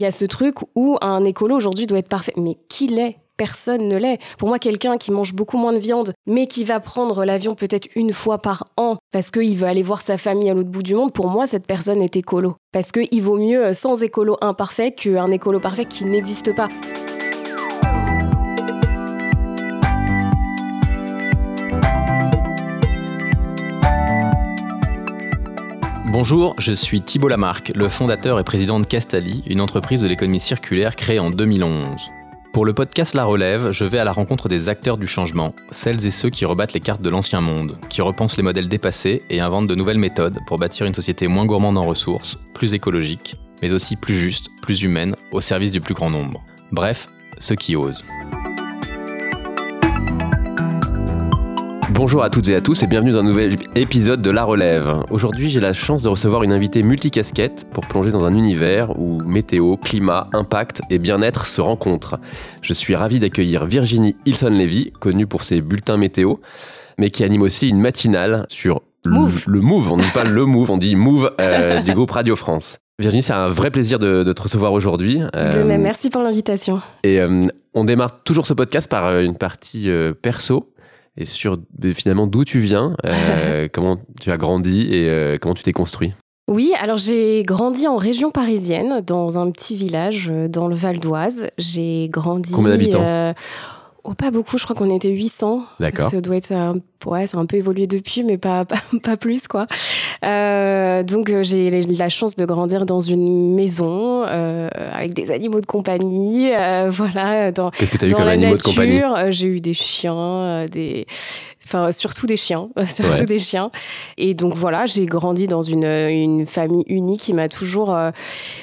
Il y a ce truc où un écolo aujourd'hui doit être parfait. Mais qui l'est Personne ne l'est. Pour moi, quelqu'un qui mange beaucoup moins de viande, mais qui va prendre l'avion peut-être une fois par an parce qu'il veut aller voir sa famille à l'autre bout du monde, pour moi, cette personne est écolo. Parce qu'il vaut mieux sans écolo imparfait qu'un écolo parfait qui n'existe pas. Bonjour, je suis Thibault Lamarck, le fondateur et président de Castali, une entreprise de l'économie circulaire créée en 2011. Pour le podcast La Relève, je vais à la rencontre des acteurs du changement, celles et ceux qui rebattent les cartes de l'ancien monde, qui repensent les modèles dépassés et inventent de nouvelles méthodes pour bâtir une société moins gourmande en ressources, plus écologique, mais aussi plus juste, plus humaine, au service du plus grand nombre. Bref, ceux qui osent. Bonjour à toutes et à tous et bienvenue dans un nouvel épisode de La Relève. Aujourd'hui, j'ai la chance de recevoir une invitée multicasquette pour plonger dans un univers où météo, climat, impact et bien-être se rencontrent. Je suis ravi d'accueillir Virginie Hilson-Levy, connue pour ses bulletins météo, mais qui anime aussi une matinale sur Move. Le, Move. On ne dit pas le Move, on dit Move euh, du groupe Radio France. Virginie, c'est un vrai plaisir de, te recevoir aujourd'hui. De même, merci pour l'invitation. Et euh, on démarre toujours ce podcast par euh, une partie perso et sur finalement d'où tu viens, euh, comment tu as grandi et euh, comment tu t'es construit? Oui, alors j'ai grandi en région parisienne, dans un petit village euh, dans le Val d'Oise. J'ai grandi. Combien d'habitants? Oh, pas beaucoup, je crois qu'on était 800. D'accord. Ça doit être, ouais, ça a un peu évolué depuis, mais pas, pas, plus, quoi. Euh, donc, euh, j'ai la chance de grandir dans une maison euh, avec des animaux de compagnie. voilà. Dans, Qu'est-ce que as eu comme animaux de compagnie? J'ai eu des chiens, des, enfin surtout des chiens, surtout des chiens. Et donc voilà, j'ai grandi dans une, une famille unie qui m'a toujours, euh,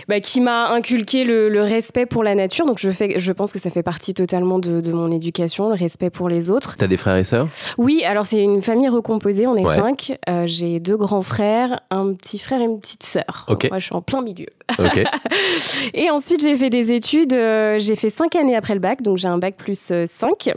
bah, qui m'a inculqué le, le, respect pour la nature. Donc je fais, je pense que ça fait partie totalement de, de mon éducation, le respect pour les autres. T'as des frères et sœurs? Oui, alors c'est une famille recomposée, on est cinq. Euh, j'ai deux grands frères, un petit frère et une petite sœur. Moi, je suis en plein milieu. Et ensuite, j'ai fait des études. Euh, j'ai fait cinq années après le bac, donc j'ai un bac plus 5.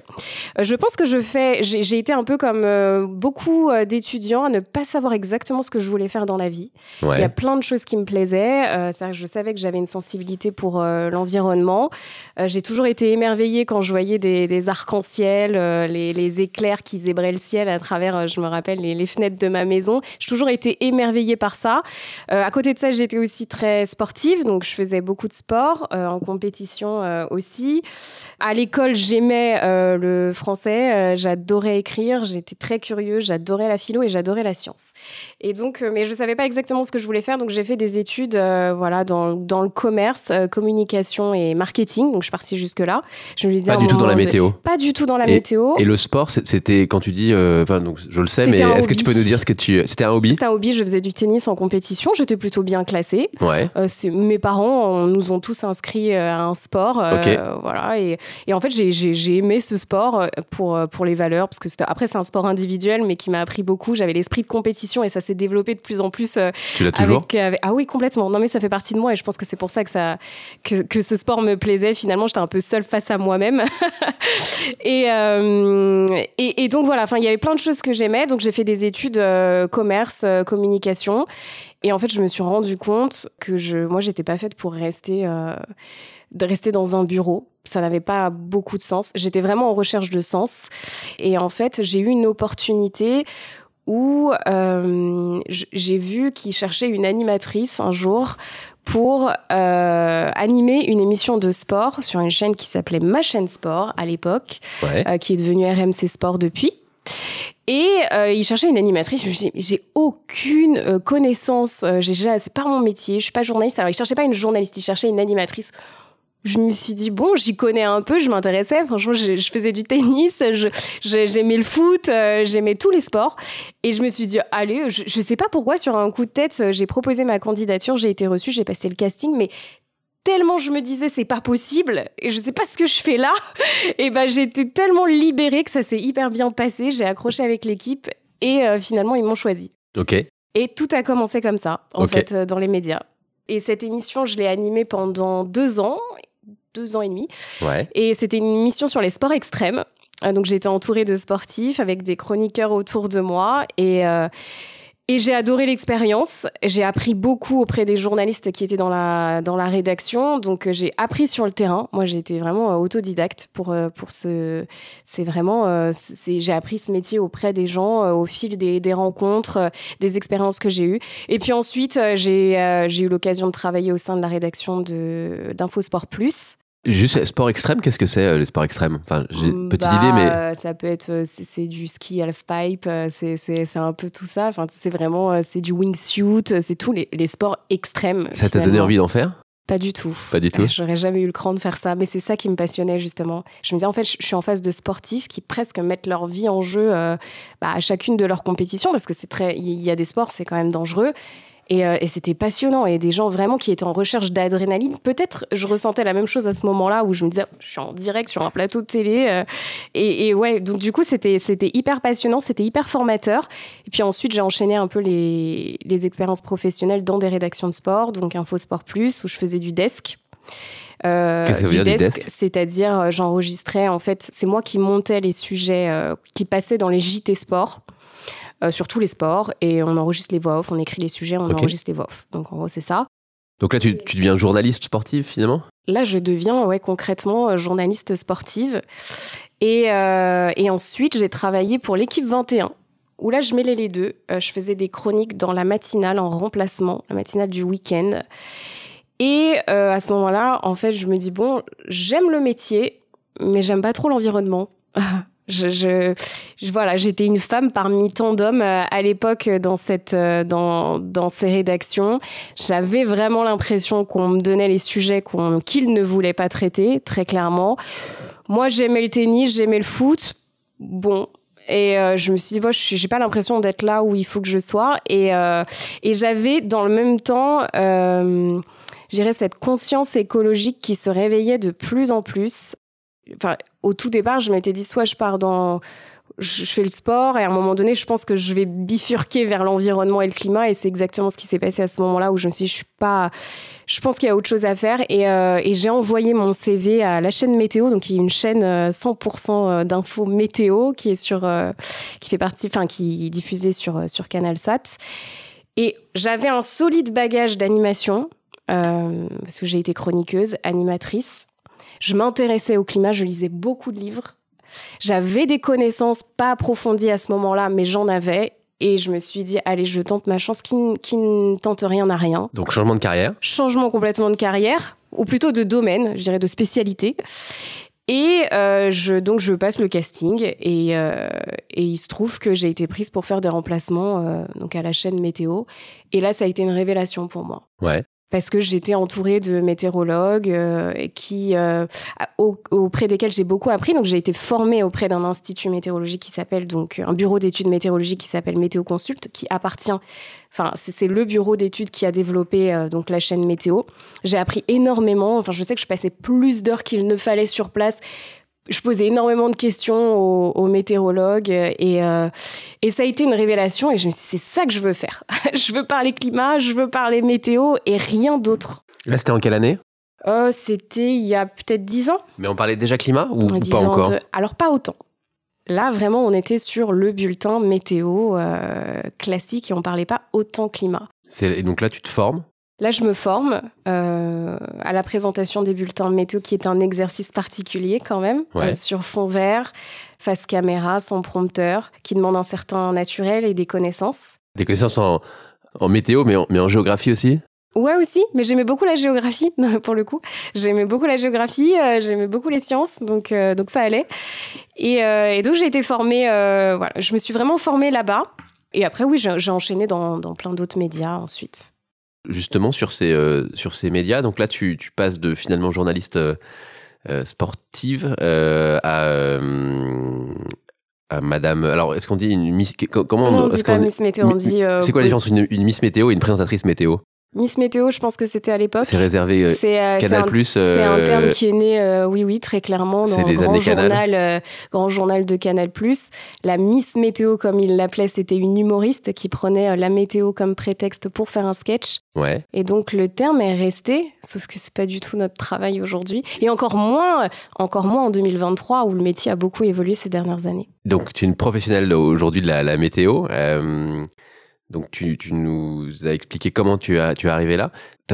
je pense que je fais, j'ai été un peu comme euh, beaucoup euh, d'étudiants à ne pas savoir exactement ce que je voulais faire dans la vie. Il y a plein de choses qui me plaisaient. Euh, je savais que j'avais une sensibilité pour l'environnement. J'ai toujours été émerveillée quand je voyais des, arcs-en-ciel, les, éclairs qui zébraient le ciel à travers, je me rappelle, les, fenêtres de ma maison. J'ai toujours été émerveillée par ça. à côté de ça, j'étais aussi très sportive, donc je faisais beaucoup de sport, en compétition aussi. À l'école, j'aimais le français, j'adorais écrire, j'étais très curieux, j'adorais la philo et j'adorais la science. Et donc, euh, mais je savais pas exactement ce que je voulais faire, donc j'ai fait des études, euh, voilà, dans, dans le commerce, euh, communication et marketing. Donc je suis partie jusque là. Je me disais pas du tout dans la météo. Pas du tout dans la météo. Et le sport, c'était quand tu dis, enfin donc je le sais, mais est-ce que tu peux nous dire ce que tu, c'était un hobby? C'était un hobby. Je faisais du tennis en compétition. J'étais plutôt bien classée. Ouais. mes parents nous ont tous inscrits à un sport. voilà. Et, et, en fait, j'ai aimé ce sport pour pour les valeurs parce que après c'est un sport individuel, mais qui m'a appris beaucoup. J'avais l'esprit de compétition et ça s'est développé de plus en plus. Euh, tu l'as toujours Ah oui, complètement. Non, mais ça fait partie de moi et je pense que c'est pour ça que, ça, que, que, ce sport me plaisait. Finalement, j'étais un peu seule face à moi-même. et, euh, et, et, donc voilà, enfin, il y avait plein de choses que j'aimais. Donc j'ai fait des études euh, commerce, communication. Et en fait, je me suis rendu compte que je, moi, j'étais pas faite pour rester de rester dans un bureau. Ça n'avait pas beaucoup de sens. J'étais vraiment en recherche de sens. Et en fait, j'ai eu une opportunité où euh, j'ai vu qu'il cherchait une animatrice un jour pour euh, animer une émission de sport sur une chaîne qui s'appelait Ma chaîne sport à l'époque, euh, qui est devenue RMC Sport depuis. Et il cherchait une animatrice. Je me suis dit, j'ai aucune connaissance. j'ai c'est pas mon métier. Je suis pas journaliste. Alors, il cherchait pas une journaliste. Il cherchait une animatrice je me suis dit bon j'y connais un peu je m'intéressais. Franchement je, faisais du tennis j'aimais le foot euh, j'aimais tous les sports. Et je me suis dit allez je, je sais pas pourquoi sur un coup de tête j'ai proposé ma candidature j'ai été reçue j'ai passé le casting mais tellement je me disais c'est pas possible et je sais pas ce que je fais là. Et ben j'étais tellement libérée que ça s'est hyper bien passé j'ai accroché avec l'équipe et euh, finalement ils m'ont choisi. Ok. Et tout a commencé comme ça en fait euh, dans les médias. Et cette émission, je l'ai animée pendant deux ans deux ans et demi. Et c'était une mission sur les sports extrêmes. Euh, donc j'étais entourée de sportifs avec des chroniqueurs autour de moi et euh, Et j'ai adoré l'expérience. J'ai appris beaucoup auprès des journalistes qui étaient dans la, dans la rédaction. Donc, euh, j'ai appris sur le terrain. Moi, j'ai été vraiment autodidacte pour, pour ce. C'est vraiment. j'ai appris ce métier auprès des gens au fil des, des rencontres, des expériences que j'ai eues. Et puis ensuite, j'ai, eu l'occasion de travailler au sein de la rédaction d'InfoSport Plus. Juste sport extrême, qu'est-ce que c'est euh, les sports extrêmes? Enfin, j'ai une petite bah, idée, mais ça peut être euh, c'est du ski half pipe, euh, c'est c'est un peu tout ça. Enfin, c'est vraiment c'est du wingsuit, c'est tous les, les, sports extrêmes. Ça t'a donné envie d'en faire? Pas du tout. Pas du tout. J'aurais jamais eu le cran de faire ça, mais c'est ça qui me passionnait justement. Je me disais en fait, je, suis en face de sportifs qui presque mettent leur vie en jeu bah, à chacune de leurs compétitions parce que c'est très, il y a des sports, c'est quand même dangereux. Euh, et, c'était passionnant. Et des gens vraiment qui étaient en recherche d'adrénaline. Peut-être je ressentais la même chose à ce moment-là où je me disais, je suis en direct sur un plateau de télé. Euh, et, ouais, donc du coup, c'était, c'était hyper passionnant, c'était hyper formateur. Et puis ensuite, j'ai enchaîné un peu les, les expériences professionnelles dans des rédactions de sport, donc Info Sport Plus, où je faisais du desk. Euh, du desk, c'est-à-dire euh, j'enregistrais en fait, c'est moi qui montais les sujets qui passaient dans les JT Sport. Euh, sur tous les sports et on enregistre les voix off, on écrit les sujets, on enregistre les voix off. Donc en gros, c'est ça. Donc là, tu, deviens journaliste sportive finalement? Là, je deviens ouais, concrètement euh, journaliste sportive. Et, euh, et ensuite, j'ai travaillé pour l'équipe 21 où là, je mêlais les deux. je faisais des chroniques dans la matinale en remplacement, la matinale du week-end. Et à ce moment-là, en fait, je me dis, bon, j'aime le métier, mais j'aime pas trop l'environnement. Je, je, voilà, j'étais une femme parmi tant d'hommes euh, à l'époque dans cette, euh, dans, dans ces rédactions. J'avais vraiment l'impression qu'on me donnait les sujets qu'on, qu'ils ne voulaient pas traiter, très clairement. Moi, j'aimais le tennis, j'aimais le foot. Bon, et euh, je me suis dit, bon, je j'ai pas l'impression d'être là où il faut que je sois. Et, et j'avais dans le même temps, euh, j'irais cette conscience écologique qui se réveillait de plus en plus enfin, au tout départ, je m'étais dit soit je pars dans je fais le sport et à un moment donné, je pense que je vais bifurquer vers l'environnement et le climat et c'est exactement ce qui s'est passé à ce moment-là où je me suis dit, je suis pas, je pense qu'il y a autre chose à faire et, euh, j'ai envoyé mon CV à la chaîne météo, donc qui est une chaîne 100% euh, d'infos météo qui est sur, euh, qui fait partie, enfin qui est diffusée sur sur CanalSat et j'avais un solide bagage d'animation parce que j'ai été chroniqueuse, animatrice je m'intéressais au climat, je lisais beaucoup de livres. J'avais des connaissances pas approfondies à ce moment-là, mais j'en avais. Et je me suis dit, allez, je tente ma chance, qui, ne tente rien à rien. Donc changement de carrière Changement complètement de carrière, ou plutôt de domaine, je dirais de spécialité. Et euh, je, donc je passe le casting et, euh, et il se trouve que j'ai été prise pour faire des remplacements euh, donc à la chaîne météo. Et là, ça a été une révélation pour moi. Ouais parce que j'étais entourée de météorologues euh, qui euh, auprès desquels j'ai beaucoup appris. Donc j'ai été formée auprès d'un institut météorologique qui s'appelle donc un bureau d'études météorologiques qui s'appelle Météo Consult, qui appartient. Enfin, c'est le bureau d'études qui a développé euh, donc la chaîne météo. J'ai appris énormément. Enfin, je sais que je passais plus d'heures qu'il ne fallait sur place je posais énormément de questions aux, météorologues et, euh, et ça a été une révélation et je me suis dit, c'est ça que je veux faire. je veux parler climat, je veux parler météo et rien d'autre. Là, c'était en quelle année? Euh, C'était il y a peut-être dix ans. Mais on parlait déjà climat ou, pas encore? Alors, pas autant. Là, vraiment, on était sur le bulletin météo euh, classique et on parlait pas autant climat. Et donc là, tu te formes? Là, je me forme euh, à la présentation des bulletins météo, qui est un exercice particulier quand même, euh, sur fond vert, face caméra, sans prompteur, qui demande un certain naturel et des connaissances. Des connaissances en, météo, mais en, mais en géographie aussi? Ouais aussi, mais j'aimais beaucoup la géographie pour le coup. J'aimais beaucoup la géographie, euh, j'aimais beaucoup les sciences, donc donc ça allait. Et, donc j'ai été formée, voilà, je me suis vraiment formée là-bas. Et après oui, j'ai enchaîné dans, dans plein d'autres médias ensuite justement sur ces, euh, sur ces médias. Donc là, tu, tu passes de finalement journaliste euh, euh, sportive à, à Madame. Alors, est-ce qu'on dit une Miss Comment on, dit pas Miss Météo, on dit. c'est quoi la différence entre une, une Miss Météo et une présentatrice météo? Miss Météo, je pense que c'était à l'époque. C'est réservé euh, euh Canal Plus. C'est un, terme qui est né, euh, oui, oui, très clairement dans le grand journal, euh, grand journal de Canal Plus. La Miss Météo, comme il l'appelait, c'était une humoriste qui prenait la météo comme prétexte pour faire un sketch. Ouais. Et donc le terme est resté, sauf que c'est pas du tout notre travail aujourd'hui, et encore moins, encore moins en 2023 où le métier a beaucoup évolué ces dernières années. Donc tu es une professionnelle aujourd'hui de la, la météo. Donc tu, nous as expliqué comment tu, as, tu es arrivé là.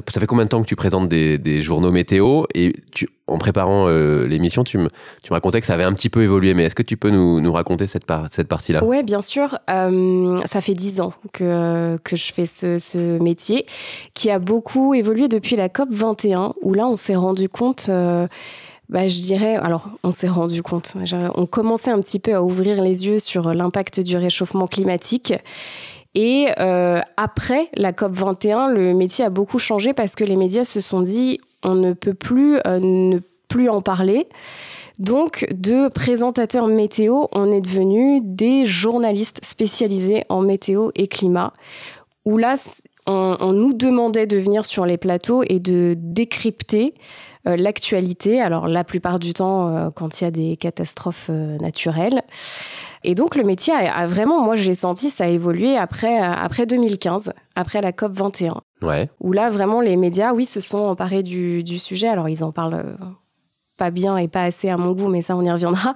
Ça fait combien de temps que tu présentes des, journaux météo? Et tu, en préparant euh, l'émission, tu me, tu me racontais que ça avait un petit peu évolué. Mais est-ce que tu peux nous, nous raconter cette, cette partie-là? Oui, bien sûr. Euh, ça fait dix ans que, que je fais ce, ce, métier, qui a beaucoup évolué depuis la COP 21, où là, on s'est rendu compte... Euh, bah, je dirais, alors on s'est rendu compte, on commençait un petit peu à ouvrir les yeux sur l'impact du réchauffement climatique et euh, après la COP 21, le métier a beaucoup changé parce que les médias se sont dit on ne peut plus euh, ne plus en parler. Donc, de présentateurs météo, on est devenu des journalistes spécialisés en météo et climat, où là, on, nous demandait de venir sur les plateaux et de décrypter l'actualité. Alors, la plupart du temps, euh, quand il y a des catastrophes euh, naturelles. Et donc le métier a, vraiment, moi j'ai senti ça a évolué après après 2015, après la COP 21. Ouais. Où là vraiment les médias, oui, se sont emparés du, du sujet. Alors ils en parlent pas bien et pas assez à mon goût, mais ça on y reviendra.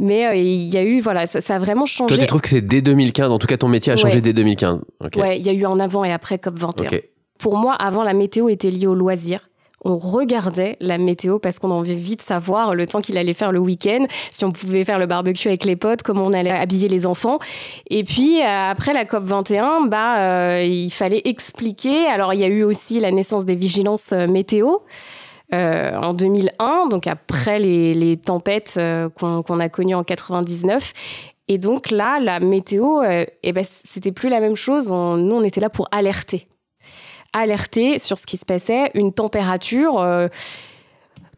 Mais il y a eu, voilà, ça, a vraiment changé. Toi tu trouves que c'est dès 2015, en tout cas ton métier a changé dès 2015 Ouais, il y a eu un avant et après COP 21. Pour moi, avant la météo était liée au loisir on regardait la météo parce qu'on avait vite savoir le temps qu'il allait faire le week-end, si on pouvait faire le barbecue avec les potes, comment on allait habiller les enfants. Et puis euh, après la COP 21, bah euh, il fallait expliquer. Alors il y a eu aussi la naissance des vigilances euh, météo. en 2001, donc après les, tempêtes qu'on a connues en 99. Et donc là, la météo, eh ben, c'était plus la même chose. nous, on était là pour alerter alerter sur ce qui se passait, une température.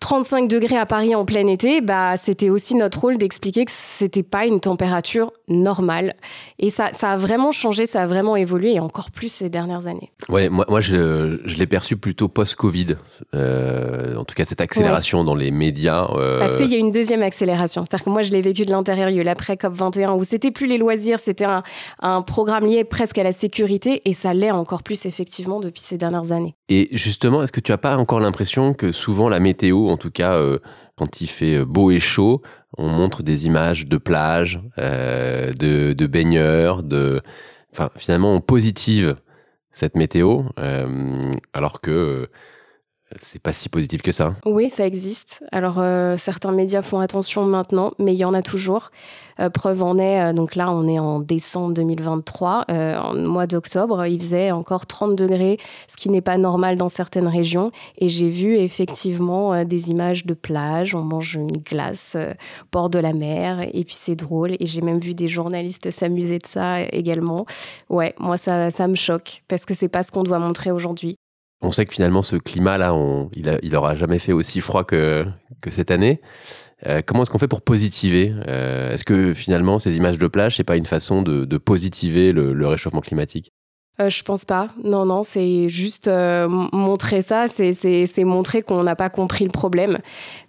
35 euh, degrés à Paris en plein été, bah, c'était aussi notre rôle d'expliquer que c'était pas une température normale. Et ça, ça a vraiment changé, ça a vraiment évolué, et encore plus ces dernières années. Ouais, moi, moi je, je l'ai perçu plutôt post-Covid. Euh, en tout cas, cette accélération dans les médias. Euh... Parce qu'il y a une deuxième accélération. C'est-à-dire que moi, je l'ai vécu de l'intérieur. Il y a eu l'après COP21 où c'était plus les loisirs, c'était un, un programme lié presque à la sécurité, et ça l'est encore plus effectivement depuis ces dernières années. Et justement, est-ce que tu as pas encore l'impression que souvent la météo, en tout cas, euh, quand il fait beau et chaud, on montre des images de plages, euh, de, baigneurs, de, enfin finalement on positive cette météo, euh, alors que c'est pas si positif que ça. Oui, ça existe. Alors euh, certains médias font attention maintenant, mais il y en a toujours. Euh, preuve en est, euh, donc là on est en décembre 2023, en mois d'octobre, il faisait encore 30 degrés, ce qui n'est pas normal dans certaines régions. Et j'ai vu effectivement des images de plage, on mange une glace au bord de la mer, et puis c'est drôle. Et j'ai même vu des journalistes s'amuser de ça également. Ouais, moi ça, ça me choque, parce que c'est pas ce qu'on doit montrer aujourd'hui. On sait que finalement, ce climat-là, il, il aura jamais fait aussi froid que, cette année. Euh, comment est-ce qu'on fait pour positiver euh, Est-ce que finalement, ces images de plage, c'est pas une façon de, positiver le, le réchauffement climatique? Euh, je pense pas. Non, non, c'est juste euh, montrer ça, c'est montrer qu'on n'a pas compris le problème.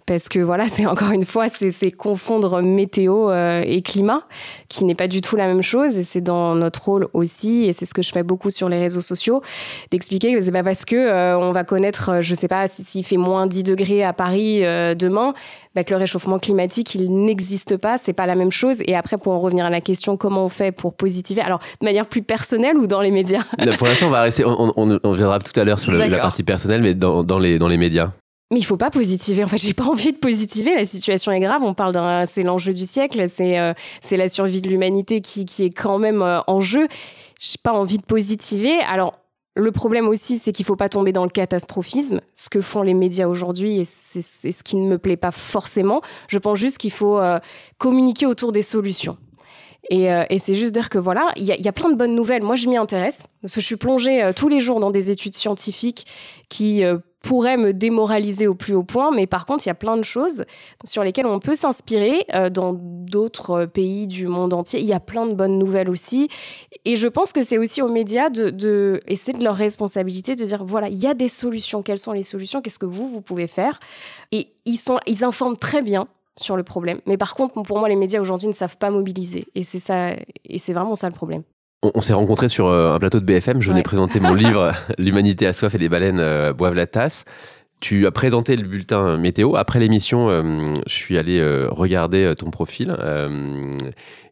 Parce que voilà, c'est encore une fois, c'est confondre météo euh, et climat, qui n'est pas du tout la même chose. Et c'est dans notre rôle aussi, et c'est ce que je fais beaucoup sur les réseaux sociaux, d'expliquer que c'est pas parce que on va connaître, je sais pas, s'il fait moins 10 degrés à Paris demain, bah, que le réchauffement climatique, il n'existe pas, c'est pas la même chose. Et après, pour en revenir à la question, comment on fait pour positiver Alors, de manière plus personnelle ou dans les médias? Pour l'instant, on va rester. On, on, viendra tout à l'heure sur la partie personnelle, mais dans, dans, les, dans les médias. Mais il faut pas positiver. En fait, j'ai pas envie de positiver. La situation est grave. On parle d'un, c'est l'enjeu du siècle. C'est, euh, c'est la survie de l'humanité qui, qui est quand même euh, en jeu. J'ai pas envie de positiver. Alors, le problème aussi, c'est qu'il faut pas tomber dans le catastrophisme, ce que font les médias aujourd'hui, et c'est, ce qui ne me plaît pas forcément. Je pense juste qu'il faut euh, communiquer autour des solutions. Et, euh, et c'est juste dire que voilà, il y a, y a, plein de bonnes nouvelles. Moi, je m'y intéresse parce que je suis plongée euh, tous les jours dans des études scientifiques qui euh, pourraient me démoraliser au plus haut point, mais par contre, il y a plein de choses sur lesquelles on peut s'inspirer dans d'autres pays du monde entier. Il y a plein de bonnes nouvelles aussi. Et je pense que c'est aussi aux médias de, de et c'est de leur responsabilité de dire voilà, il y a des solutions. Quelles sont les solutions? Qu'est-ce que vous, vous pouvez faire? Et ils, sont, ils informent très bien sur le problème. Mais par contre, pour moi, les médias aujourd'hui ne savent pas mobiliser. Et c'est ça, et c'est vraiment ça le problème. On, s'est rencontrés sur euh, un plateau de BFM. Je venais présenter mon livre L'humanité a soif et les baleines euh, boivent la tasse. Tu as présenté le bulletin météo. Après l'émission, euh, je suis allé regarder ton profil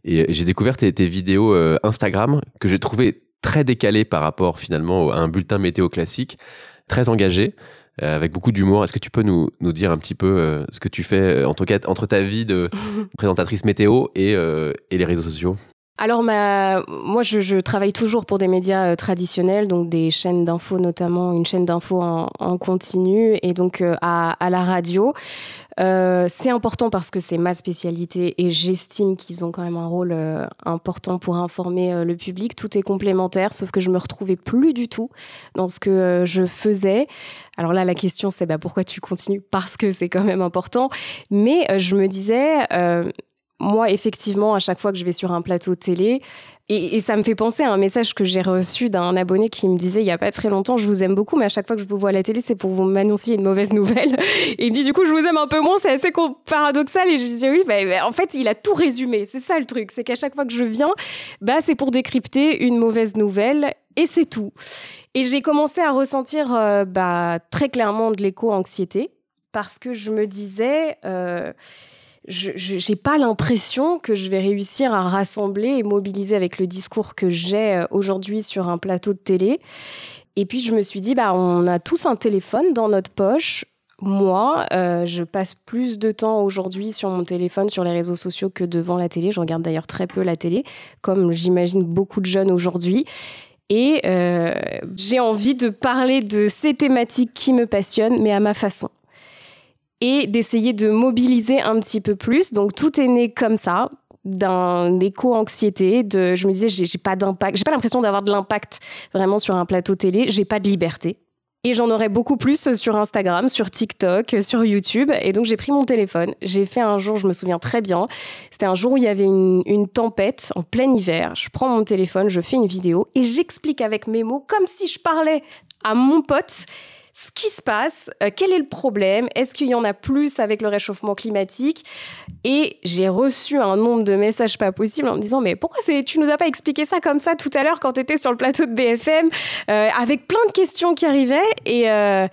et j'ai découvert tes, tes vidéos Instagram que j'ai trouvé très décalé par rapport finalement à un bulletin météo classique, très engagé. Avec beaucoup d'humour. Est-ce que tu peux nous, nous, dire un petit peu ce que tu fais en tout cas, entre ta vie de présentatrice météo et, et les réseaux sociaux? Alors, ma... moi, je, travaille toujours pour des médias euh, traditionnels, donc des chaînes d'infos, notamment une chaîne d'infos en, en, continu, et donc euh, à, à, la radio. Euh, c'est important parce que c'est ma spécialité et j'estime qu'ils ont quand même un rôle euh, important pour informer le public. Tout est complémentaire, sauf que je me retrouvais plus du tout dans ce que je faisais. Alors là, la question, c'est bah, pourquoi tu continues? Parce que c'est quand même important. Mais je me disais, moi, effectivement, à chaque fois que je vais sur un plateau télé, et, ça me fait penser à un message que j'ai reçu d'un abonné qui me disait il y a pas très longtemps, je vous aime beaucoup, mais à chaque fois que je vous vois à la télé, c'est pour vous m'annoncer une mauvaise nouvelle. Et il me dit du coup, je vous aime un peu moins, c'est assez paradoxal. Et je disais oui, bah, bah, en fait, il a tout résumé. C'est ça le truc, c'est qu'à chaque fois que je viens, bah, c'est pour décrypter une mauvaise nouvelle et c'est tout. Et j'ai commencé à ressentir euh, bah, très clairement de l'éco-anxiété parce que je me disais. Euh, je n'ai pas l'impression que je vais réussir à rassembler et mobiliser avec le discours que j'ai euh, aujourd'hui sur un plateau de télé. Et puis je me suis dit, bah, on a tous un téléphone dans notre poche. Moi, euh, je passe plus de temps aujourd'hui sur mon téléphone, sur les réseaux sociaux que devant la télé. Je regarde d'ailleurs très peu la télé, comme j'imagine beaucoup de jeunes aujourd'hui. Et euh, j'ai envie de parler de ces thématiques qui me passionnent, mais à ma façon et d'essayer de mobiliser un petit peu plus. Donc tout est né comme ça d'un éco-anxiété de je me disais j'ai pas d'impact j'ai pas l'impression d'avoir de l'impact vraiment sur un plateau télé j'ai pas de liberté et j'en aurais beaucoup plus sur Instagram, sur TikTok, sur YouTube. Et donc j'ai pris mon téléphone. J'ai fait un jour, je me souviens très bien. C'était un jour où il y avait une, une, tempête en plein hiver. Je prends mon téléphone, je fais une vidéo et j'explique avec mes mots, comme si je parlais à mon pote ce qui se passe, euh, quel est le problème, est-ce qu'il y en a plus avec le réchauffement climatique? Et j'ai reçu un nombre de messages pas possibles en me disant mais pourquoi tu nous as pas expliqué ça comme ça tout à l'heure quand tu étais sur le plateau de BFM euh, avec plein de questions qui arrivaient et euh,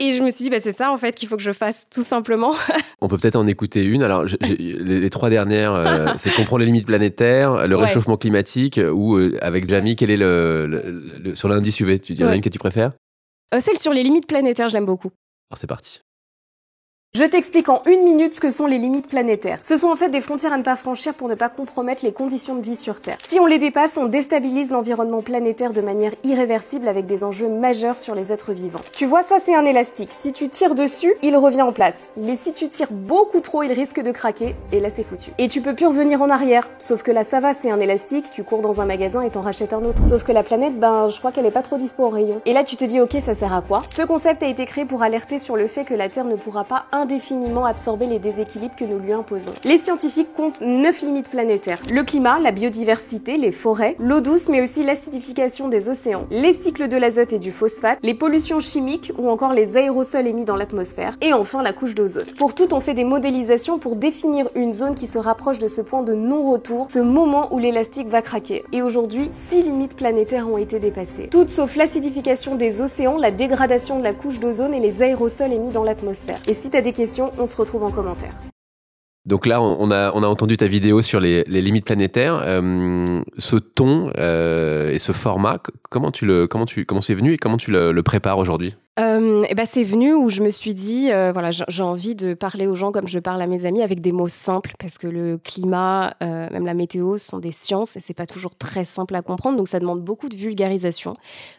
et je me suis dit, bah, c'est ça en fait qu'il faut que je fasse tout simplement. On peut peut-être en écouter une. Alors, les, trois dernières, c'est comprendre les limites planétaires, le réchauffement climatique ou avec Jamie, quel est le, sur l'indice UV Tu dirais une que tu préfères? Euh, celle sur les limites planétaires, je l'aime beaucoup. Alors c'est parti. Je t'explique en une minute ce que sont les limites planétaires. Ce sont en fait des frontières à ne pas franchir pour ne pas compromettre les conditions de vie sur Terre. Si on les dépasse, on déstabilise l'environnement planétaire de manière irréversible avec des enjeux majeurs sur les êtres vivants. Tu vois, ça c'est un élastique. Si tu tires dessus, il revient en place. Mais si tu tires beaucoup trop, il risque de craquer et là c'est foutu. Et tu peux plus revenir en arrière. Sauf que là ça va, c'est un élastique, tu cours dans un magasin et t'en rachètes un autre. Sauf que la planète, ben je crois qu'elle est pas trop dispo en rayon. Et là tu te dis ok, ça sert à quoi? Ce concept a été créé pour alerter sur le fait que la Terre ne pourra pas indéfiniment absorber les déséquilibres que nous lui imposons. Les scientifiques comptent 9 limites planétaires. Le climat, la biodiversité, les forêts, l'eau douce, mais aussi l'acidification des océans, les cycles de l'azote et du phosphate, les pollutions chimiques ou encore les aérosols émis dans l'atmosphère, et enfin la couche d'ozone. Pour tout, on fait des modélisations pour définir une zone qui se rapproche de ce point de non-retour, ce moment où l'élastique va craquer. Et aujourd'hui, 6 limites planétaires ont été dépassées. Toutes sauf l'acidification des océans, la dégradation de la couche d'ozone et les aérosols émis dans l'atmosphère. Et si t'as questions, on se retrouve en commentaire. Donc là, on a, on a entendu ta vidéo sur les, limites planétaires. Euh, ce ton euh, et ce format, comment tu le, comment tu, comment c'est venu et comment tu le, prépares aujourd'hui? Euh, et eh ben c'est venu où je me suis dit euh, voilà j'ai envie de parler aux gens comme je parle à mes amis avec des mots simples parce que le climat même la météo sont des sciences et c'est pas toujours très simple à comprendre. Donc ça demande beaucoup de vulgarisation.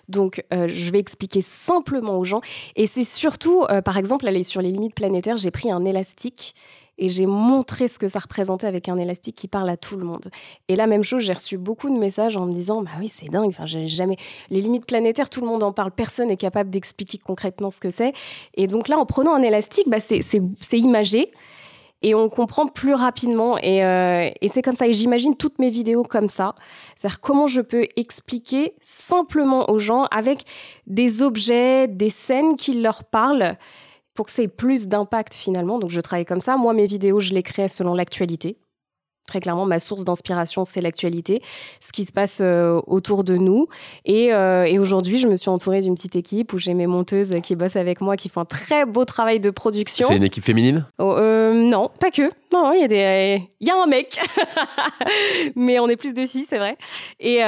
Donc je vais expliquer simplement aux gens. Et c'est surtout par exemple aller sur les limites planétaires j'ai pris un élastique et j'ai montré ce que ça représentait avec un élastique qui parle à tout le monde. Et la même chose, j'ai reçu beaucoup de messages en me disant bah oui, c'est dingue, enfin j'ai jamais les limites planétaires, tout le monde en parle, personne n'est capable d'expliquer concrètement ce que c'est. Et donc là en prenant un élastique, bah c'est imagé et on comprend plus rapidement. Et, euh, et c'est comme ça. Et j'imagine toutes mes vidéos comme ça. C'est-à-dire comment je peux expliquer simplement aux gens avec des objets, des scènes qui leur parlent pour que ça ait plus d'impact finalement. Donc je travaille comme ça. Moi, mes vidéos, je les crée selon l'actualité. Très clairement, ma source d'inspiration, c'est l'actualité, ce qui se passe euh, autour de nous. Et, euh, et aujourd'hui, je me suis entourée d'une petite équipe où j'ai mes monteuses qui bossent avec moi, qui font un très beau travail de production. C'est une équipe féminine? Oh, euh, non, pas que. Non, il y a des, il y a un mec, mais on est plus de filles, c'est vrai, et,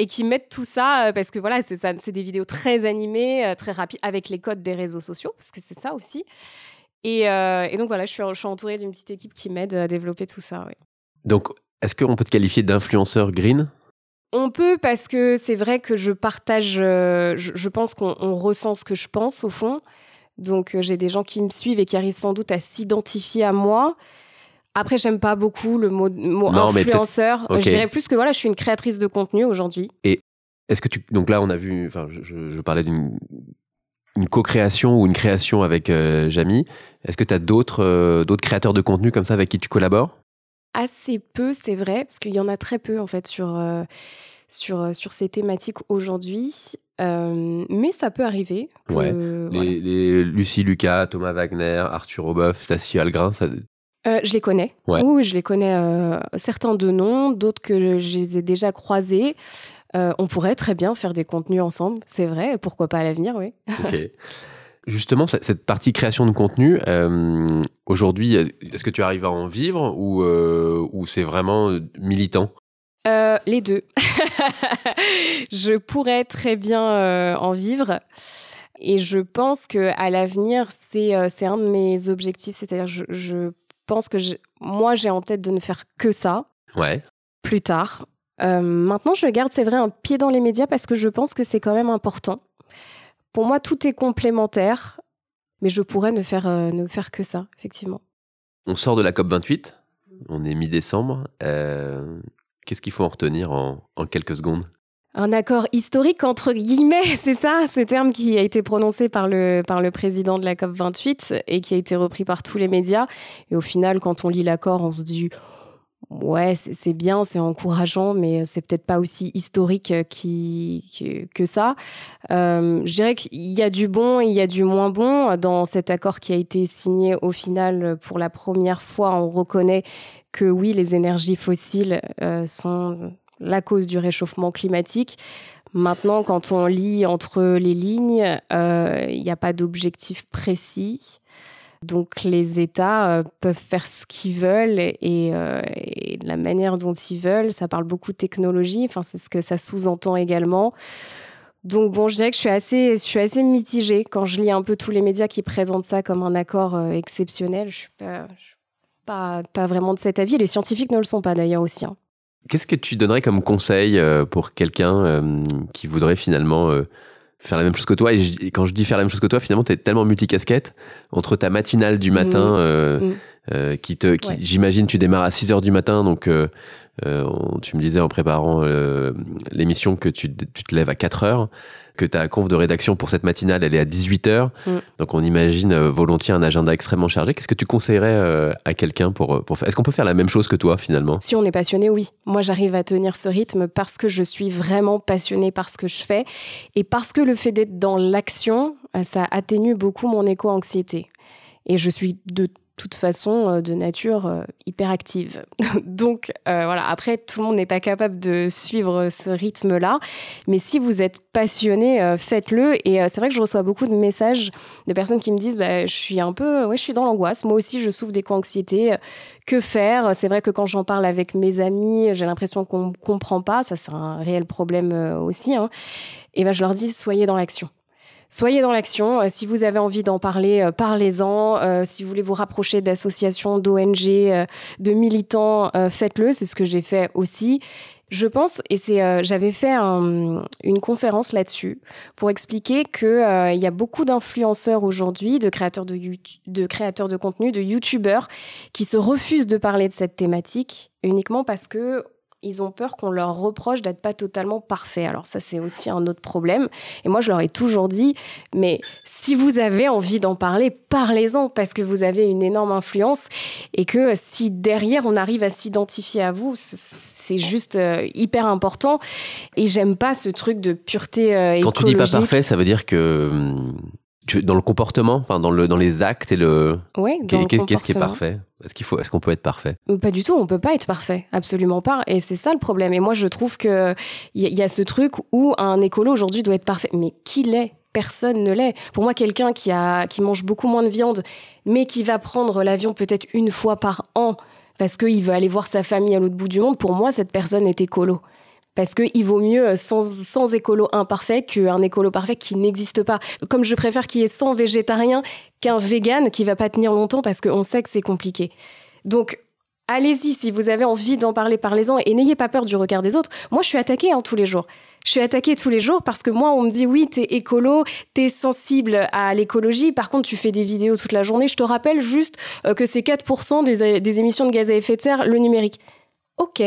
et qui mettent tout ça parce que voilà, c'est ça, c'est des vidéos très animées, très rapides, avec les codes des réseaux sociaux, parce que c'est ça aussi. Et, et, donc voilà, je suis, je suis entourée d'une petite équipe qui m'aide à développer tout ça. Donc, est-ce qu'on peut te qualifier d'influenceur green? On peut parce que c'est vrai que je partage, je, je, pense qu'on ressent ce que je pense au fond. Donc euh, j'ai des gens qui me suivent et qui arrivent sans doute à s'identifier à moi. Après, j'aime pas beaucoup le mot, influenceur. Je dirais plus que voilà, je suis une créatrice de contenu aujourd'hui. Et est-ce que tu donc là on a vu, enfin je, parlais d'une une co-création ou une création avec euh, Jamie. Est-ce que tu as d'autres euh, d'autres créateurs de contenu comme ça avec qui tu collabores? Assez peu, c'est vrai, parce qu'il y en a très peu en fait sur sur sur ces thématiques aujourd'hui. Euh, mais ça peut arriver. ouais. les, Lucie Lucas, Thomas Wagner, Arthur Aubeuf, Stacy Algrin, ça... Euh, je les connais. Oui, je les connais. Euh, certains de nom, d'autres que je les ai déjà croisés. on pourrait très bien faire des contenus ensemble, c'est vrai. Pourquoi pas à l'avenir, oui. Ok. Justement, cette partie création de contenu, aujourd'hui, est-ce que tu arrives à en vivre ou, ou c'est vraiment militant? Euh, les deux. je pourrais très bien euh, en vivre. Et je pense que à l'avenir, c'est euh, un de mes objectifs. C'est-à-dire, je, je, pense que moi, j'ai en tête de ne faire que ça. Ouais. Plus tard. maintenant, je garde, c'est vrai, un pied dans les médias parce que je pense que c'est quand même important. Pour moi, tout est complémentaire, mais je pourrais ne faire, ne faire que ça, effectivement. On sort de la COP 28. On est mi-décembre. Qu'est-ce qu'il faut en retenir en, quelques secondes? Un accord historique entre guillemets, c'est ça, ce terme qui a été prononcé par le, par le président de la COP 28 et qui a été repris par tous les médias. Et au final, quand on lit l'accord, on se dit ouais, c'est bien, c'est encourageant, mais c'est peut-être pas aussi historique qui, que, ça. Euh, je dirais qu'il y a du bon et il y a du moins bon dans cet accord qui a été signé au final pour la première fois. On reconnaît que oui, les énergies fossiles euh, sont la cause du réchauffement climatique. Maintenant, quand on lit entre les lignes, euh, il n'y a pas d'objectif précis. Donc les États euh, peuvent faire ce qu'ils veulent et, de la manière dont ils veulent. Ça parle beaucoup de technologie, enfin, c'est ce que ça sous-entend également. Donc bon, je dirais que je suis assez, je suis assez mitigée quand je lis un peu tous les médias qui présentent ça comme un accord exceptionnel. Je suis pas, pas, vraiment de cet avis. Les scientifiques ne le sont pas d'ailleurs aussi. Hein. Qu'est-ce que tu donnerais comme conseil euh, pour quelqu'un euh, qui voudrait finalement euh, faire la même chose que toi et, quand je dis faire la même chose que toi, finalement, tu es tellement multicasquette entre ta matinale du matin, mmh. Mmh. qui te, j'imagine, tu démarres à 6 heures du matin, donc tu me disais en préparant l'émission que tu, tu, te lèves à 4 heures que ta conf de rédaction pour cette matinale, elle est à 18h. Mm. Donc on imagine euh, volontiers un agenda extrêmement chargé. Qu'est-ce que tu conseillerais euh, à quelqu'un pour, euh, pour faire? Est-ce qu'on peut faire la même chose que toi finalement? Si on est passionné, oui. Moi, j'arrive à tenir ce rythme parce que je suis vraiment passionnée par ce que je fais et parce que le fait d'être dans l'action, ça atténue beaucoup mon éco-anxiété. Et je suis de toute façon euh, de nature euh, hyperactive. Donc euh, voilà, après, tout le monde n'est pas capable de suivre ce rythme-là. Mais si vous êtes passionné, faites-le. Et c'est vrai que je reçois beaucoup de messages de personnes qui me disent bah, Je suis un peu, ouais, je suis dans l'angoisse. Moi aussi, je souffre d'éco-anxiété. Que faire? C'est vrai que quand j'en parle avec mes amis, j'ai l'impression qu'on comprend pas. Ça, c'est un réel problème aussi. Hein. Et ben, je leur dis Soyez dans l'action soyez dans l'action. Euh, si vous avez envie d'en parler, euh, parlez-en. Euh, si vous voulez vous rapprocher d'associations, d'ONG, de militants, faites-le. C'est ce que j'ai fait aussi. Je pense, et c'est, j'avais fait une conférence là-dessus pour expliquer que il y a beaucoup d'influenceurs aujourd'hui, de créateurs de, de créateurs de contenu, de youtubeurs, qui se refusent de parler de cette thématique uniquement parce que ils ont peur qu'on leur reproche d'être pas totalement parfait. Alors ça, c'est aussi un autre problème. Et moi, je leur ai toujours dit, mais si vous avez envie d'en parler, parlez-en parce que vous avez une énorme influence et que si derrière on arrive à s'identifier à vous, c'est juste euh, hyper important. Et j'aime pas ce truc de pureté euh, Quand tu dis pas parfait, ça veut dire que dans le comportement, enfin dans le dans les actes et le. Oui. Qu'est-ce qui est parfait? Est-ce qu'il faut, est-ce qu'on peut être parfait? Euh, Pas du tout. On peut pas être parfait, absolument pas. Et c'est ça le problème. Et moi, je trouve que il y, a ce truc où un écolo aujourd'hui doit être parfait. Mais qui l'est personne ne l'est. Pour moi, quelqu'un qui, a, qui mange beaucoup moins de viande, mais qui va prendre l'avion peut-être une fois par an parce qu'il veut aller voir sa famille à l'autre bout du monde, pour moi, cette personne est écolo. Parce qu'il vaut mieux sans, sans écolo imparfait qu'un écolo parfait qui n'existe pas. Comme je préfère qu'il y ait 100 végétariens qu'un vegan qui va pas tenir longtemps parce qu'on sait que c'est compliqué. Donc, allez-y, si vous avez envie d'en parler, parlez-en et n'ayez pas peur du regard des autres. Moi, je suis attaquée hein, tous les jours. Je suis attaquée tous les jours parce que moi, on me dit oui, t'es écolo, t'es sensible à l'écologie. Par contre, tu fais des vidéos toute la journée. Je te rappelle juste euh, que c'est 4% des, des émissions de gaz à effet de serre, le numérique. Ok.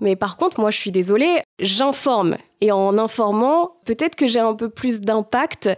Mais par contre, moi, je suis désolée, j'informe. Et en informant, peut-être que j'ai un peu plus d'impact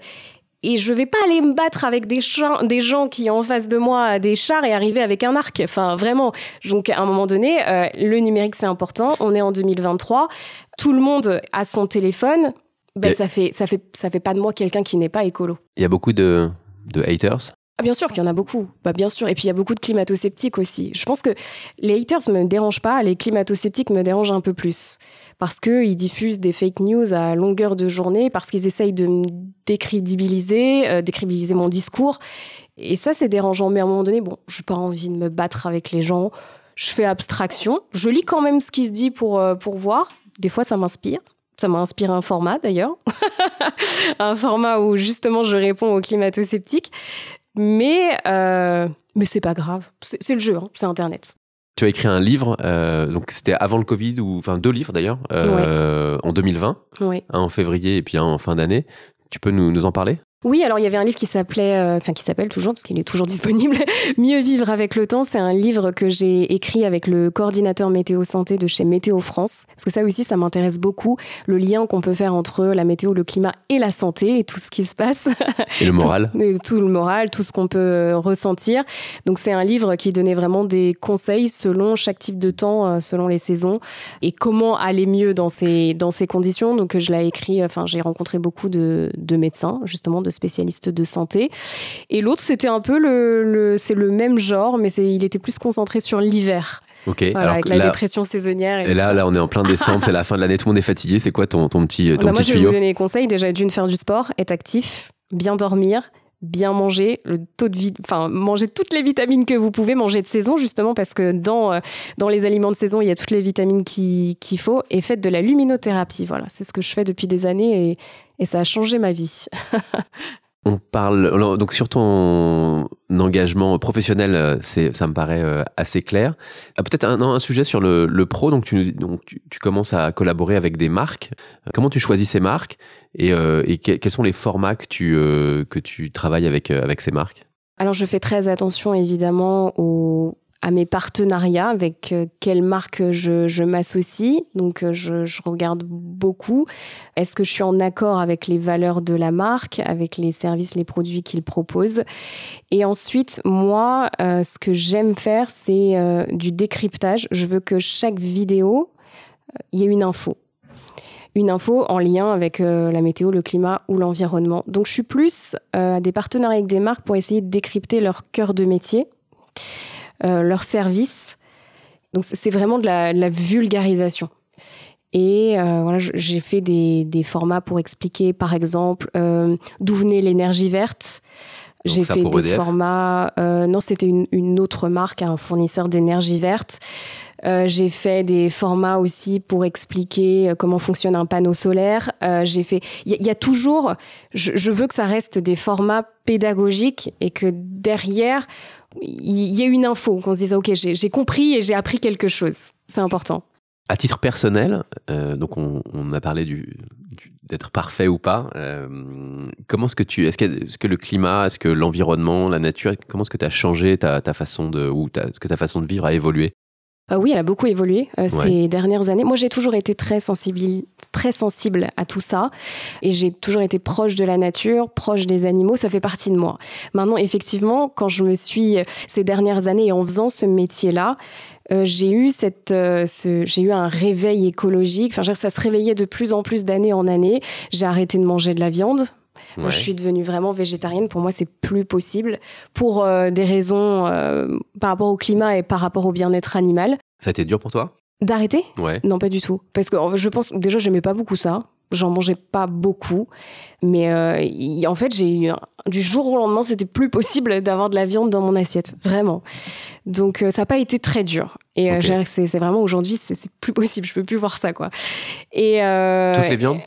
et je vais pas aller me battre avec des, des gens qui ont en face de moi des chars et arriver avec un arc. Enfin, vraiment. Donc, à un moment donné, euh, le numérique, c'est important. On est en 2023. Tout le monde a son téléphone. Ben, ça fait, ça fait, ça fait pas de moi quelqu'un qui n'est pas écolo. Il y a beaucoup de, de haters ah, bien sûr qu'il y en a beaucoup, bah, bien sûr. Et puis il y a beaucoup de climato-sceptiques aussi. Je pense que les haters me dérangent pas, les climato-sceptiques me dérangent un peu plus parce qu'ils diffusent des fake news à longueur de journée, parce qu'ils essayent de me décrédibiliser, euh, décrédibiliser mon discours. Et ça, c'est dérangeant. Mais à un moment donné, bon, je n'ai pas envie de me battre avec les gens. Je fais abstraction. Je lis quand même ce qui se dit pour, euh, pour voir. Des fois, ça m'inspire. Ça m'a inspiré un format d'ailleurs, un format où justement je réponds aux climato-sceptiques. Mais, euh, mais c'est pas grave, c'est le jeu, hein. c'est Internet. Tu as écrit un livre, euh, donc c'était avant le Covid, ou enfin deux livres d'ailleurs, euh, en 2020, un en février et puis un en fin d'année. Tu peux nous, nous en parler? Oui, alors il y avait un livre qui s'appelait, euh, enfin qui s'appelle toujours parce qu'il est toujours disponible, Mieux vivre avec le temps. C'est un livre que j'ai écrit avec le coordinateur météo santé de chez Météo France, parce que ça aussi, ça m'intéresse beaucoup, le lien qu'on peut faire entre la météo, le climat et la santé et tout ce qui se passe. Et le moral. tout, tout, le moral, tout ce qu'on peut ressentir. Donc c'est un livre qui donnait vraiment des conseils selon chaque type de temps, euh, selon les saisons, et comment aller mieux dans ces dans ces conditions. Donc je l'ai écrit, enfin j'ai rencontré beaucoup de, de médecins justement de spécialistes de santé. Et l'autre, c'était un peu le, c'est le même genre, mais il était plus concentré sur l'hiver. Ok. avec la dépression saisonnière. Et, là, là, on est en plein décembre, c'est la fin de l'année, tout le monde est fatigué. C'est quoi ton, ton petit, ton bah, petit moi, je vais vous donner des conseils. Déjà, d'une faire du sport, être actif, bien dormir, bien manger, le taux de enfin manger toutes les vitamines que vous pouvez, manger de saison justement parce que dans euh, dans les aliments de saison il y a toutes les vitamines qu'il faut et faites de la luminothérapie. Voilà, c'est ce que je fais depuis des années et, et ça a changé ma vie. On parle donc sur ton engagement professionnel, euh, c'est ça me paraît euh, assez clair. Ah, peut-être un, un, sujet sur le, le pro. Donc tu, donc tu, tu, commences à collaborer avec des marques. Comment tu choisis ces marques et, euh, et quels sont les formats que tu que tu travailles avec avec ces marques? Alors je fais très attention évidemment aux à mes partenariats, avec euh, quelle marque je, je m'associe. Donc, euh, je, je, regarde beaucoup. Est-ce que je suis en accord avec les valeurs de la marque, avec les services, les produits qu'ils proposent? Et ensuite, moi, euh, ce que j'aime faire, c'est du décryptage. Je veux que chaque vidéo, il y ait une info une info en lien avec la météo, le climat ou l'environnement. Donc je suis plus à des partenariats avec des marques pour essayer de décrypter leur cœur de métier leurs services. Donc c'est vraiment de la, vulgarisation. Et euh, voilà, j'ai fait des, des, formats pour expliquer, par exemple, euh, d'où venait l'énergie verte. J'ai fait des formats. Euh, non, c'était une, une, autre marque, un fournisseur d'énergie verte. Euh, j'ai fait des formats aussi pour expliquer comment fonctionne un panneau solaire. Euh, j'ai fait. Il y, y, a toujours. Je, je, veux que ça reste des formats pédagogiques et que derrière il y ait une info, qu'on se dise ok j'ai compris et j'ai appris quelque chose. C'est important. À titre personnel, euh, donc on, a parlé du, d'être parfait ou pas. Euh, comment est-ce que tu, est-ce que, est que, le climat, est-ce que l'environnement, la nature, comment est-ce que tu as changé ta, ta, façon de ou ta, ce que ta façon de vivre a évolué? Euh, oui, elle a beaucoup évolué euh, ces dernières années. Moi, j'ai toujours été très sensible, très sensible à tout ça, et j'ai toujours été proche de la nature, proche des animaux. Ça fait partie de moi. Maintenant, effectivement, quand je me suis ces dernières années en faisant ce métier-là, euh, j'ai eu cette, euh, ce, j'ai eu un réveil écologique. Enfin, ça se réveillait de plus en plus d'année en année. J'ai arrêté de manger de la viande. Moi, je suis devenue vraiment végétarienne. Pour moi, c'est plus possible pour euh, des raisons euh, par rapport au climat et par rapport au bien-être animal. Ça a été dur pour toi? D'arrêter? Ouais. Non, pas du tout. Parce que je pense déjà, j'aimais pas beaucoup ça. J'en mangeais pas beaucoup, mais euh, en fait, j'ai eu du jour au lendemain, c'était plus possible d'avoir de la viande dans mon assiette, vraiment. Donc, euh, ça n'a pas été très dur. Et euh, Ok. c'est c'est vraiment aujourd'hui, c'est plus possible. Je peux plus voir ça, quoi. Et euh, Toutes les viandes?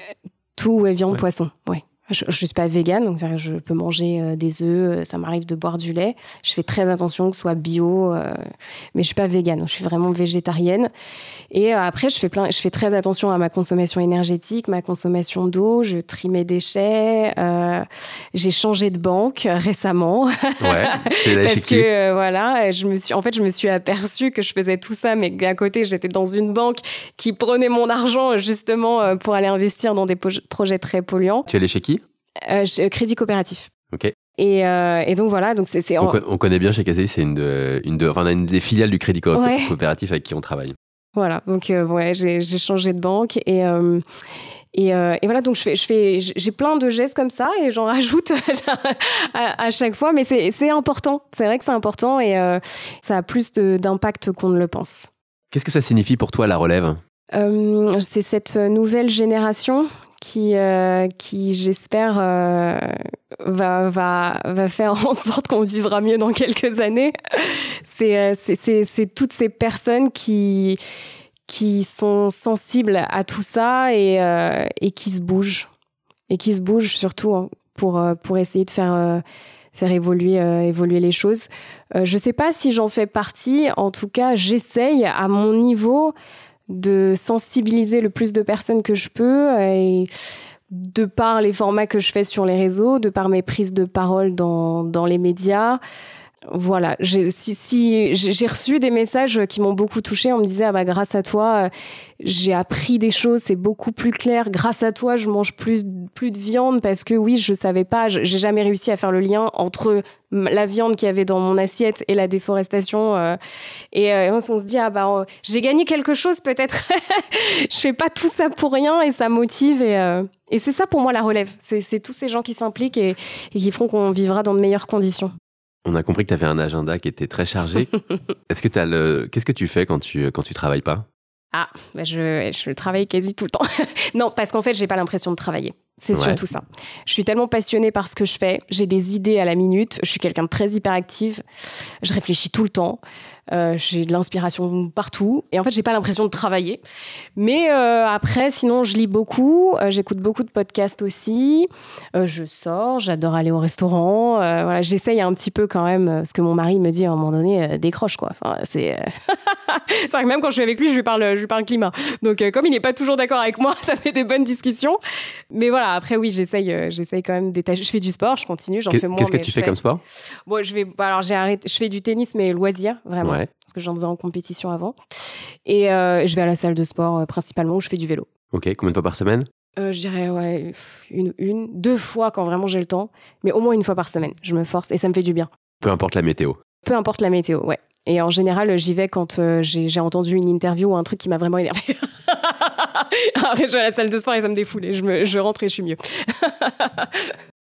Tout, ouais, viande, Ouais. poisson, ouais. Je, je suis pas végane, donc je peux manger euh, des œufs, euh, ça m'arrive de boire du lait. Je fais très attention que ce soit bio, euh, mais je suis pas végane, je suis vraiment végétarienne. Et euh, après, je fais plein, je fais très attention à ma consommation énergétique, ma consommation d'eau. Je trie mes déchets. euh, J'ai changé de banque récemment Ouais. Parce que voilà, je me suis, en fait, je me suis aperçue que je faisais tout ça, mais qu'à côté, j'étais dans une banque qui prenait mon argent justement pour aller investir dans des projets très polluants. Tu es allé chez qui? Euh, chez- crédit coopératif. Ok. Et, euh, et donc voilà, donc c'est on, connaît bien chez Caselli, c'est une, de, une, de, enfin, une des filiales du Crédit Coop- Ouais. Coopératif avec qui on travaille. voilà. Donc euh, ouais, j'ai changé de banque et euh, et, euh, et voilà, donc je fais, je fais, j'ai plein de gestes comme ça et j'en rajoute à, à chaque fois, mais c'est c'est important. C'est vrai que c'est important et euh, ça a plus de- d'impact qu'on ne le pense. Qu'est-ce que ça signifie pour toi la relève? Euh, c'est cette nouvelle génération qui, euh, qui j'espère, euh, va, va, va faire en sorte qu'on vivra mieux dans quelques années. C'est euh, c'est- c'est- c'est toutes ces personnes qui, qui sont sensibles à tout ça et, et qui se bougent. Et qui se bougent surtout hein, pour, pour essayer de faire, faire évoluer, évoluer les choses. Je sais pas si j'en fais partie. En tout cas, j'essaye à mon niveau de sensibiliser le plus de personnes que je peux et de par les formats que je fais sur les réseaux, de par mes prises de parole dans, dans les médias. Voilà, j'ai si, si, j'ai reçu des messages qui m'ont beaucoup touchée. On me disait, ah bah, grâce à toi, euh, j'ai appris des choses, c'est beaucoup plus clair. Grâce à toi, je mange plus, plus de viande parce que oui, je savais pas, j'ai jamais réussi à faire le lien entre la viande qu'il y avait dans mon assiette et la déforestation. euh, et euh, on se dit, ah bah, euh, j'ai gagné quelque chose peut-être. je fais pas tout ça pour rien et ça motive. Et, et c'est ça pour moi la relève. C'est c'est tous ces gens qui s'impliquent et, et qui feront qu'on vivra dans de meilleures conditions. On a compris que tu avais un agenda qui était très chargé. Est-ce que t'as le qu'est-ce que tu fais quand tu quand tu travailles pas? Ah, bah je, je travaille quasi tout le temps. non, parce qu'en fait, j'ai pas l'impression de travailler. C'est Ouais. surtout ça. Je suis tellement passionnée par ce que je fais. J'ai des idées à la minute. Je suis quelqu'un de très hyperactive. Je réfléchis tout le temps. Euh, j'ai de l'inspiration partout. Et en fait, j'ai pas l'impression de travailler. Mais euh, après, sinon, je lis beaucoup. Euh, J'écoute beaucoup de podcasts aussi. Je sors. J'adore aller au restaurant. Voilà, j'essaye un petit peu quand même. Ce que mon mari me dit à un moment donné, décroche quoi. Enfin, c'est. c'est vrai que même quand je suis avec lui, je lui parle, je lui parle climat. Donc, comme il n'est pas toujours d'accord avec moi, ça fait des bonnes discussions. Mais voilà, après, oui, j'essaye, j'essaye quand même d'étager. Je fais du sport, je continue, j'en fais moins. Qu'est-ce que tu fais comme sport? Bon, je vais. bah, Alors, j'ai arrêté. Je fais du tennis, mais loisir, vraiment, Ouais. Parce que j'en faisais en compétition avant. Et euh, je vais à la salle de sport euh, principalement où je fais du vélo. Ok, combien de fois par semaine? Euh, je dirais ouais, une, une, deux fois quand vraiment j'ai le temps, mais au moins une fois par semaine. Je me force et ça me fait du bien. Peu importe la météo. Peu importe la météo, ouais. Et en général, j'y vais quand euh, j'ai entendu une interview ou un truc qui m'a vraiment énervé. Après, je vais à la salle de sport et ça me défoule et je, me, je rentre et je suis mieux.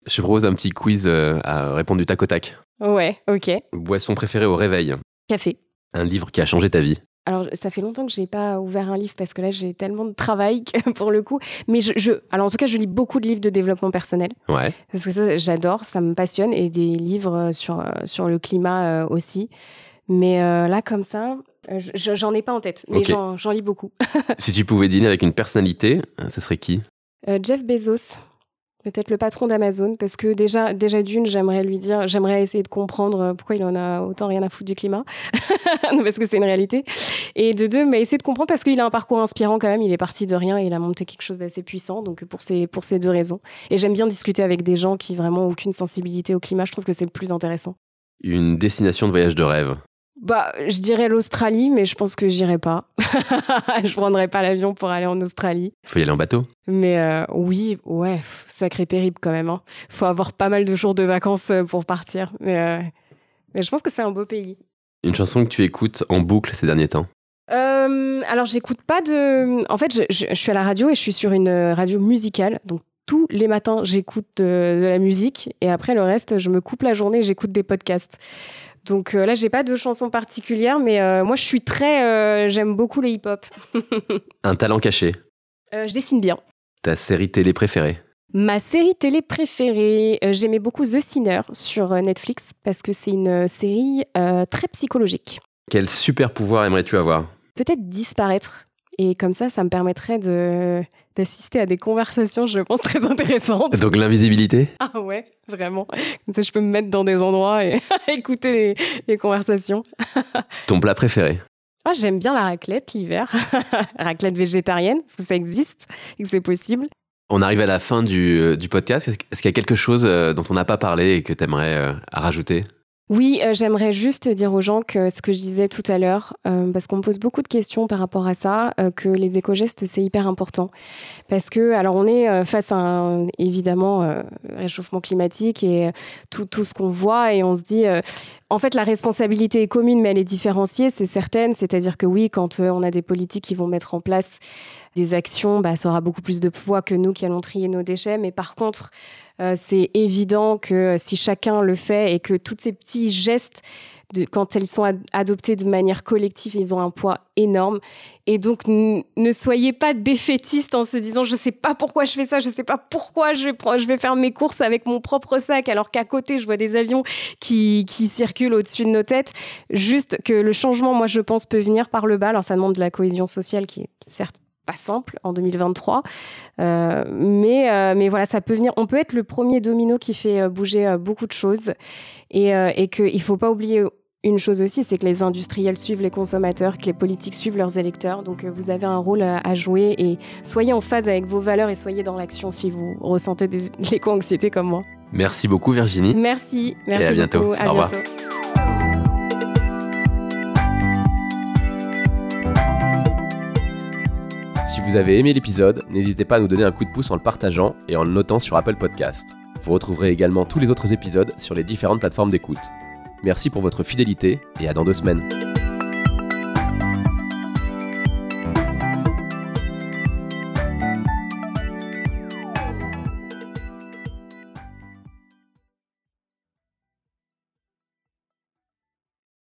Je propose un petit quiz à répondre du tac au tac. Ouais, ok. Boisson préférée au réveil. Café. Un livre qui a changé ta vie. Alors, ça fait longtemps que j'ai pas ouvert un livre parce que là, j'ai tellement de travail que, pour le coup. Mais je, je, alors en tout cas, je lis beaucoup de livres de développement personnel Ouais. parce que ça, j'adore, ça me passionne et des livres sur euh, sur le climat euh, aussi. Mais euh, là, comme ça, euh, je- j'en ai pas en tête, mais j'en lis beaucoup. si tu pouvais dîner avec une personnalité, euh, ce serait qui? Euh, Jeff Bezos, peut-être le patron d'Amazon, parce que déjà, déjà d'une, j'aimerais lui dire, j'aimerais essayer de comprendre euh, pourquoi il en a autant rien à foutre du climat, parce que c'est une réalité. Et de deux, mais essayer de comprendre parce qu'il a un parcours inspirant quand même. Il est parti de rien et il a monté quelque chose d'assez puissant. Donc pour ces pour ces deux raisons. Et j'aime bien discuter avec des gens qui vraiment aucune sensibilité au climat. Je trouve que c'est le plus intéressant. Une destination de voyage de rêve. Bah, je dirais l'Australie, mais je pense que j'irai pas. je prendrai pas l'avion pour aller en Australie. Il faut y aller en bateau. Mais euh, oui, ouais, sacré périple quand même. Hein. Faut avoir pas mal de jours de vacances euh, pour partir. Mais, euh, mais je pense que c'est un beau pays. Une chanson que tu écoutes en boucle ces derniers temps? Euh, alors, j'écoute pas de. En fait, je, je- je suis à la radio et je suis sur une radio musicale. Donc, tous les matins, j'écoute de, de la musique. Et après, le reste, je me coupe la journée et j'écoute des podcasts. Donc euh, là, j'ai pas de chanson particulière, mais euh, moi, je suis très. euh, J'aime beaucoup le hip-hop. Un talent caché. Je dessine bien. Ta série télé préférée Ma série télé préférée, euh, j'aimais beaucoup The Sinner sur Netflix parce que c'est une euh, série très psychologique. Quel super pouvoir aimerais-tu avoir? Peut-être disparaître. Et comme ça, ça me permettrait de d'assister à des conversations, je pense, très intéressantes. Donc l'invisibilité? Ah ouais, vraiment. Comme ça, je peux me mettre dans des endroits et écouter les, conversations. Ton plat préféré? Ah, J'aime bien la raclette l'hiver. raclette végétarienne, parce que ça existe et que c'est possible. On arrive à la fin du, euh, du podcast. Est-ce qu'il y a quelque chose euh, dont on n'a pas parlé et que tu aimerais euh, rajouter? Oui, j'aimerais juste dire aux gens que ce que je disais tout à l'heure, parce qu'on me pose beaucoup de questions par rapport à ça, que les éco-gestes, c'est hyper important. Parce que, alors, on est face à un, évidemment, réchauffement climatique et tout, tout ce qu'on voit, et on se dit, en fait, la responsabilité est commune, mais elle est différenciée, c'est certaine. C'est-à-dire que oui, quand on a des politiques qui vont mettre en place des actions, bah, ça aura beaucoup plus de poids que nous qui allons trier nos déchets. Mais par contre, euh, c'est évident que si chacun le fait et que tous ces petits gestes, de, quand elles sont adoptés de manière collective, ils ont un poids énorme. Et donc, ne soyez pas défaitistes en se disant, je sais pas pourquoi je fais ça, je sais pas pourquoi je vais, je vais faire mes courses avec mon propre sac, alors qu'à côté, je vois des avions qui, qui circulent au-dessus de nos têtes. Juste que le changement, moi, je pense, peut venir par le bas. Alors, ça demande de la cohésion sociale qui est certes pas simple en 2023. Euh, mais, euh, mais voilà, ça peut venir. On peut être le premier domino qui fait euh, bouger beaucoup de choses. Et, et qu'il ne faut pas oublier une chose aussi, c'est que les industriels suivent les consommateurs, que les politiques suivent leurs électeurs. Donc vous avez un rôle à jouer et soyez en phase avec vos valeurs et soyez dans l'action si vous ressentez des l'éco-anxiété comme moi. Merci beaucoup Virginie. Merci. Merci et à bientôt. Au revoir. Si vous avez aimé l'épisode, n'hésitez pas à nous donner un coup de pouce en le partageant et en le notant sur Apple Podcast. Vous retrouverez également tous les autres épisodes sur les différentes plateformes d'écoute. Merci pour votre fidélité et à dans deux semaines.